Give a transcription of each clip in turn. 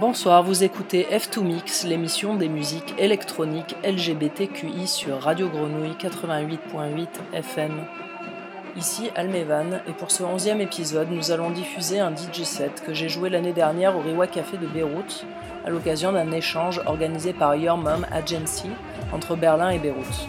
Bonsoir, vous écoutez F2 Mix, l'émission des musiques électroniques LGBTQI sur Radio Grenouille 88.8 FM. Ici Almevan, et pour ce onzième épisode, nous allons diffuser un DJ set que j'ai joué l'année dernière au Riwa Café de Beyrouth, à l'occasion d'un échange organisé par Your Mom Agency entre Berlin et Beyrouth.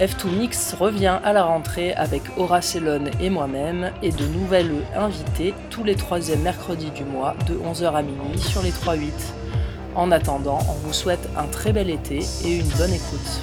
F2 Mix revient à la rentrée avec Aura Cellone et moi-même et de nouvelles invités tous les troisièmes mercredis du mois de 11h à minuit sur les 3-8. En attendant, on vous souhaite un très bel été et une bonne écoute.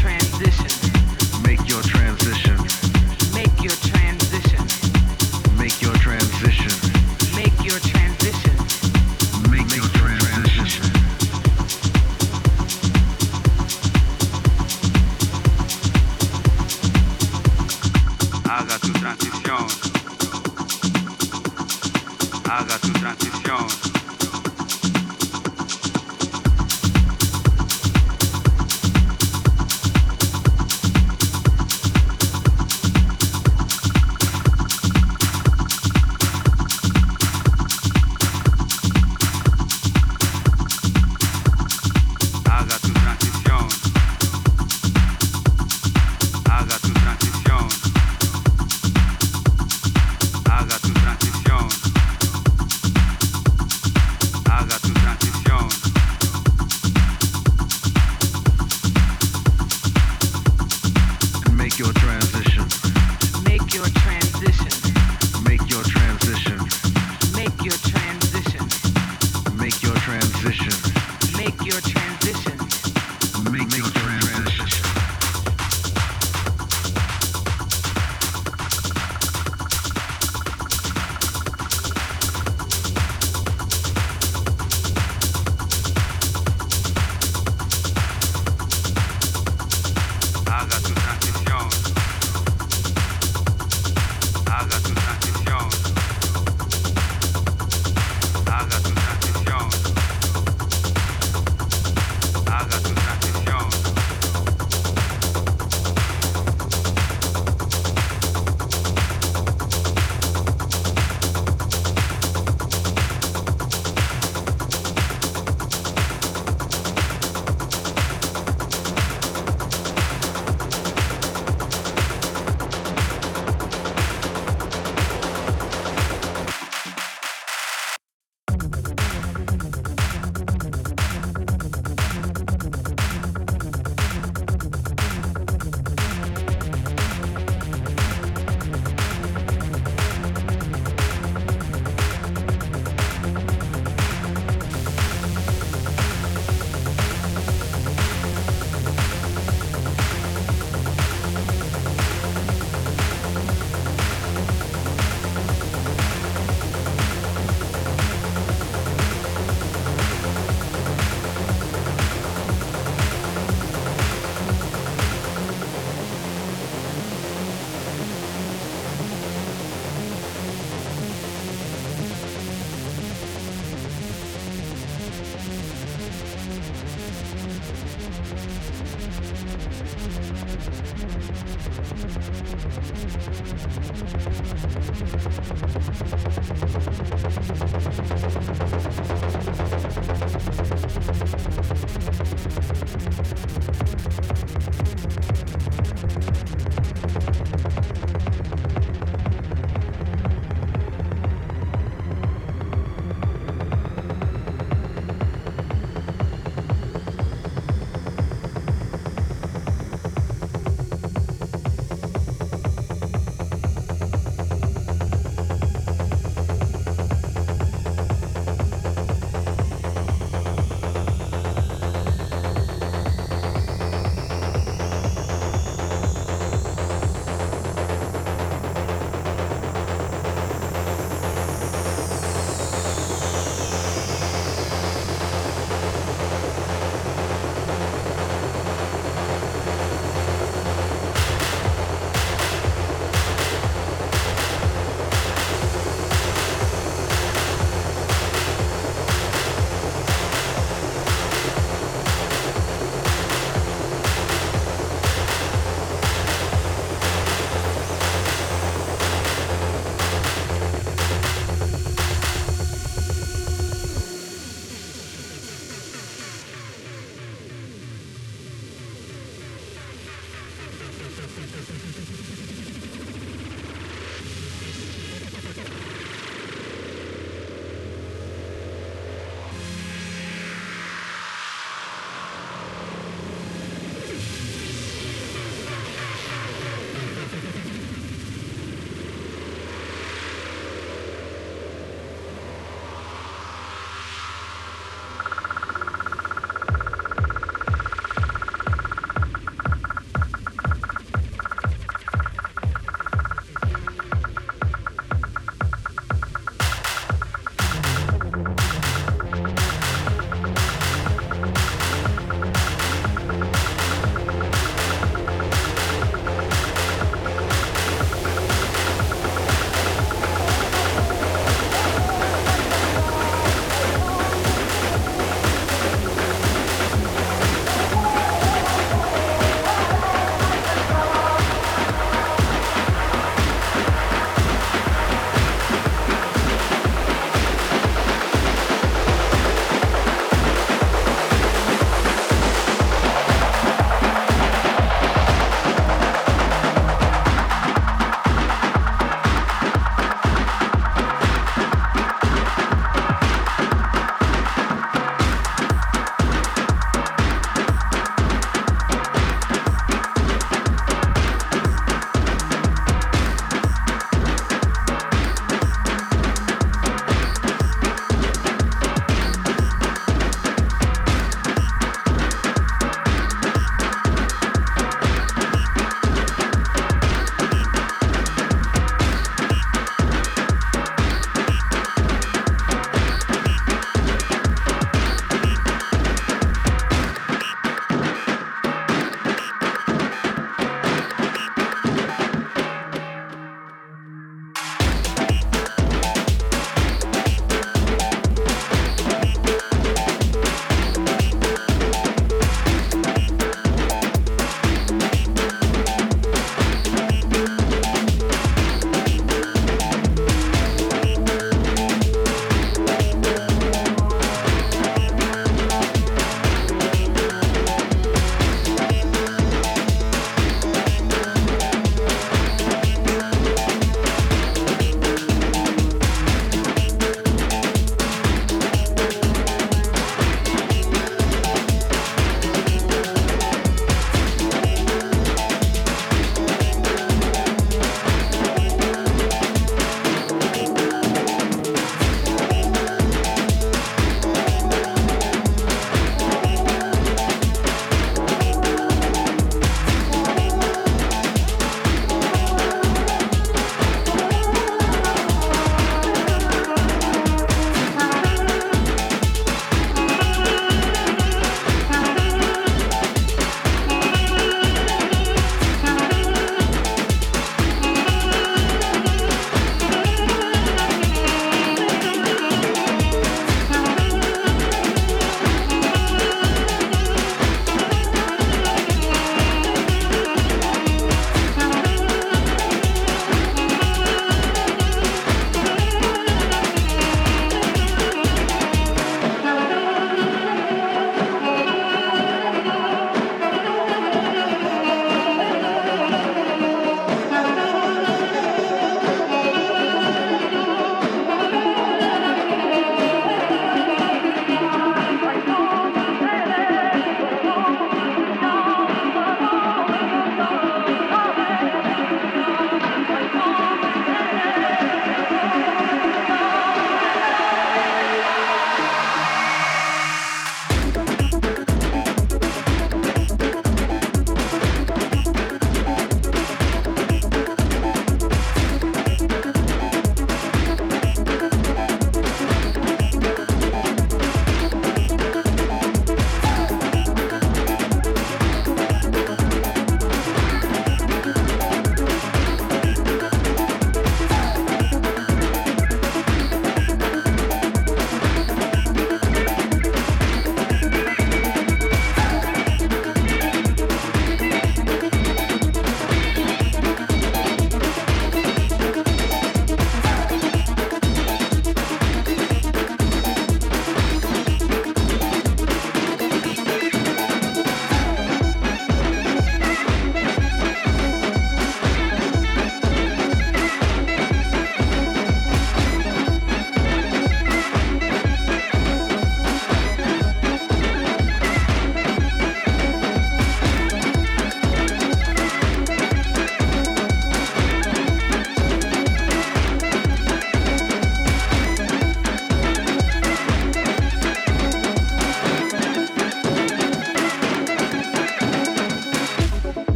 trans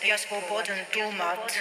Jag ja swobodę dumat.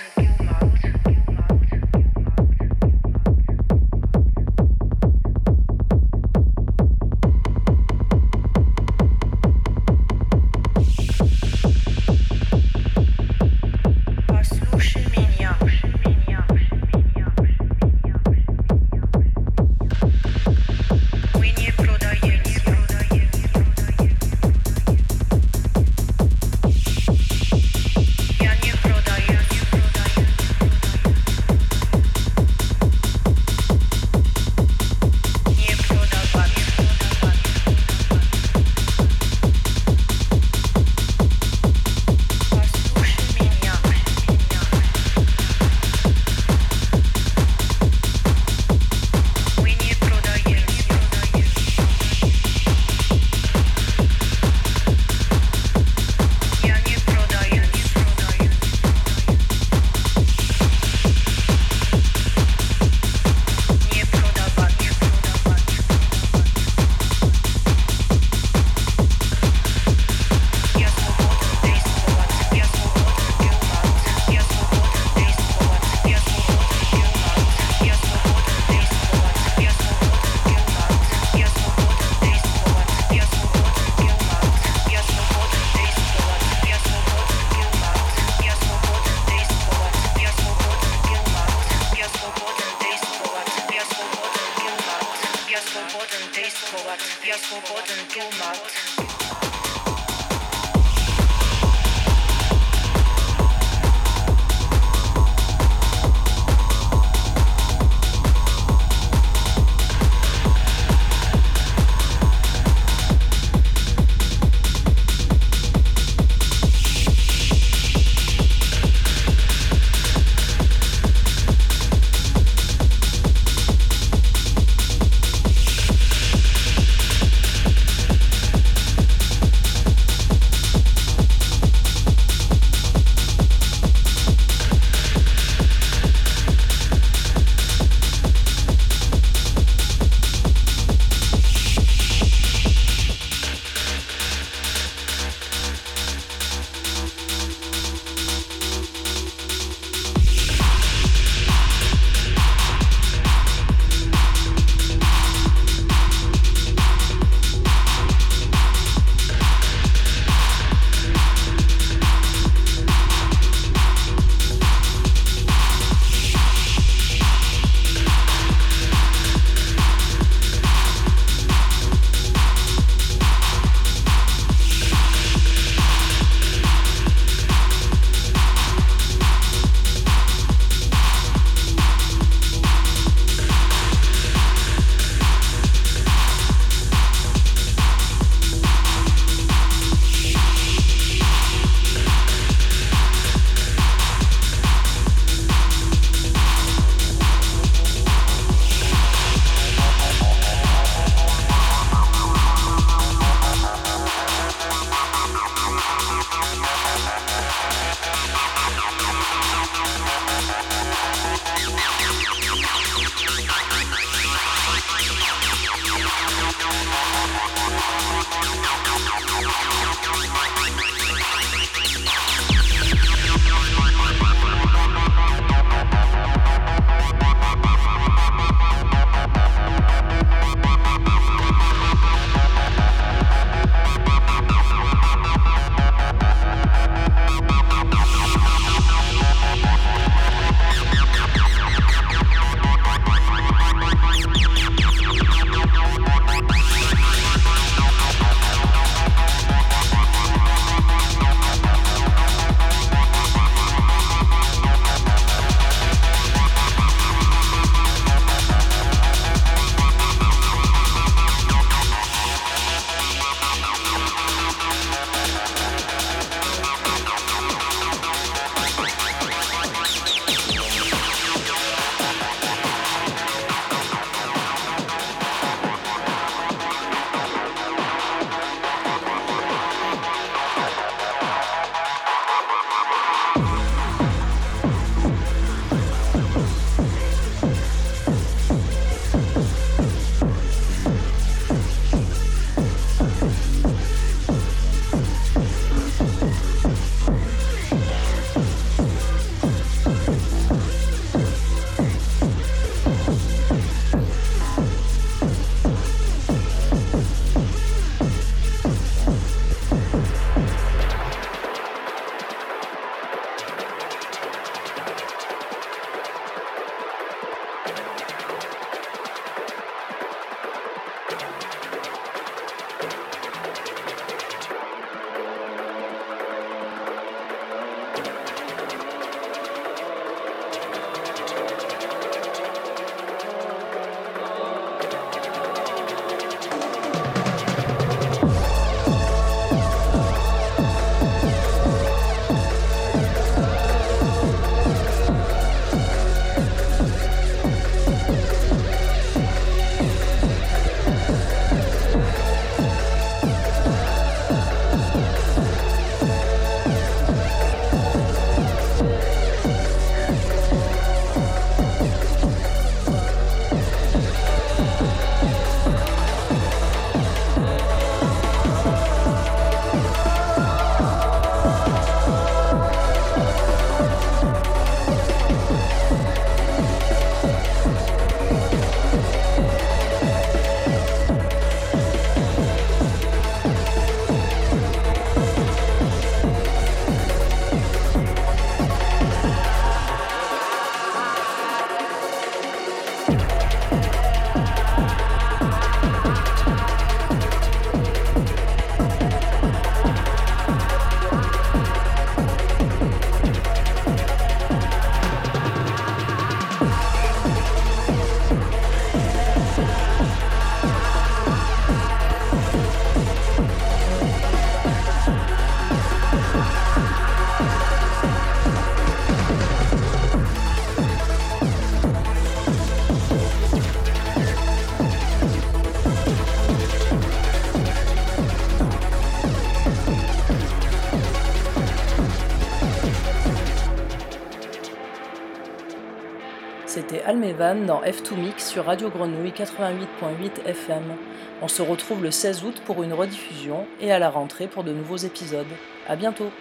Dans F2 Mix sur Radio Grenouille 88.8 FM. On se retrouve le 16 août pour une rediffusion et à la rentrée pour de nouveaux épisodes. À bientôt!